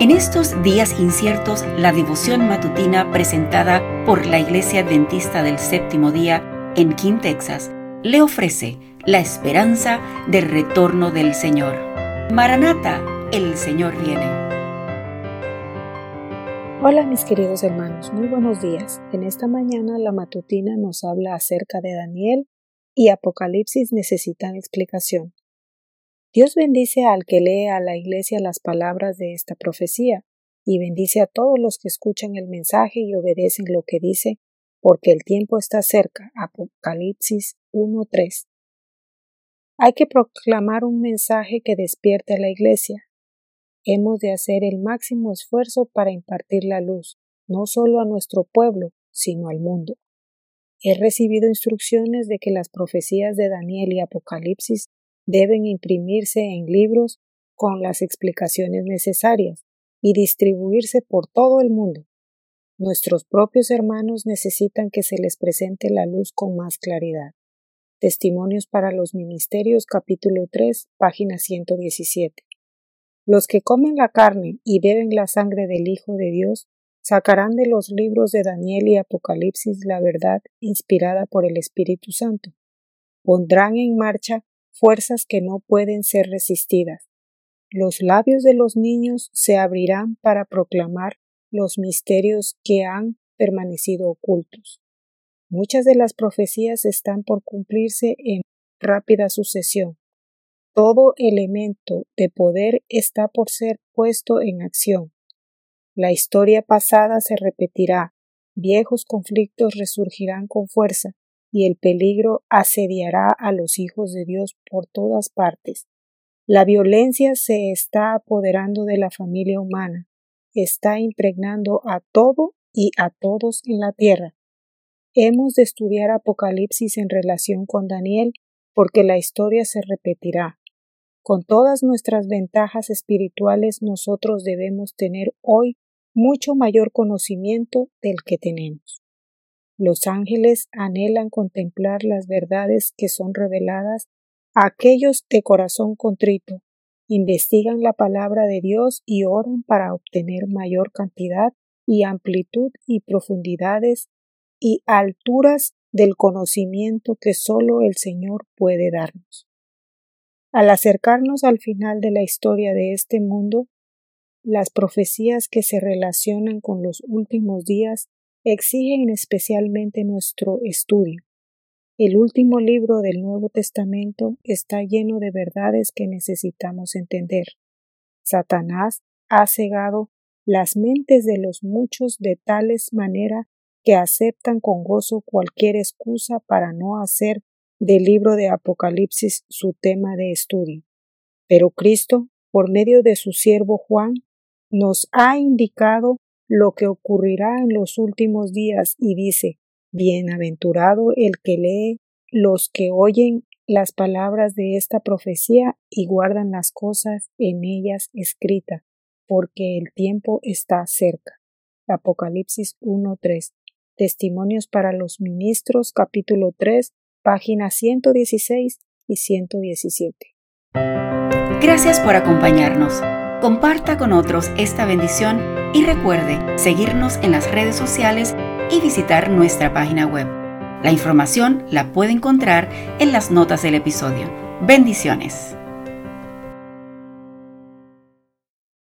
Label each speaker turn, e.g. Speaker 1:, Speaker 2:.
Speaker 1: En estos días inciertos, la devoción matutina presentada por la Iglesia Adventista del Séptimo Día en King, Texas, le ofrece la esperanza del retorno del Señor. Maranata, el Señor viene.
Speaker 2: Hola mis queridos hermanos, muy buenos días. En esta mañana la matutina nos habla acerca de Daniel y Apocalipsis necesitan explicación. Dios bendice al que lee a la iglesia las palabras de esta profecía, y bendice a todos los que escuchan el mensaje y obedecen lo que dice, porque el tiempo está cerca. Apocalipsis 1.3. Hay que proclamar un mensaje que despierte a la iglesia. Hemos de hacer el máximo esfuerzo para impartir la luz, no solo a nuestro pueblo, sino al mundo. He recibido instrucciones de que las profecías de Daniel y Apocalipsis deben imprimirse en libros con las explicaciones necesarias y distribuirse por todo el mundo. Nuestros propios hermanos necesitan que se les presente la luz con más claridad. Testimonios para los Ministerios capítulo 3, página 117. Los que comen la carne y beben la sangre del Hijo de Dios sacarán de los libros de Daniel y Apocalipsis la verdad inspirada por el Espíritu Santo. Pondrán en marcha fuerzas que no pueden ser resistidas. Los labios de los niños se abrirán para proclamar los misterios que han permanecido ocultos. Muchas de las profecías están por cumplirse en rápida sucesión. Todo elemento de poder está por ser puesto en acción. La historia pasada se repetirá, viejos conflictos resurgirán con fuerza, y el peligro asediará a los hijos de Dios por todas partes. La violencia se está apoderando de la familia humana, está impregnando a todo y a todos en la tierra. Hemos de estudiar Apocalipsis en relación con Daniel porque la historia se repetirá. Con todas nuestras ventajas espirituales nosotros debemos tener hoy mucho mayor conocimiento del que tenemos. Los ángeles anhelan contemplar las verdades que son reveladas a aquellos de corazón contrito, investigan la palabra de Dios y oran para obtener mayor cantidad y amplitud y profundidades y alturas del conocimiento que sólo el Señor puede darnos. Al acercarnos al final de la historia de este mundo, las profecías que se relacionan con los últimos días exigen especialmente nuestro estudio. El último libro del Nuevo Testamento está lleno de verdades que necesitamos entender. Satanás ha cegado las mentes de los muchos de tales manera que aceptan con gozo cualquier excusa para no hacer del libro de Apocalipsis su tema de estudio. Pero Cristo, por medio de su siervo Juan, nos ha indicado lo que ocurrirá en los últimos días y dice, Bienaventurado el que lee los que oyen las palabras de esta profecía y guardan las cosas en ellas escritas, porque el tiempo está cerca. Apocalipsis 1.3. Testimonios para los ministros, capítulo 3, páginas 116 y 117.
Speaker 1: Gracias por acompañarnos. Comparta con otros esta bendición y recuerde seguirnos en las redes sociales y visitar nuestra página web. La información la puede encontrar en las notas del episodio. Bendiciones.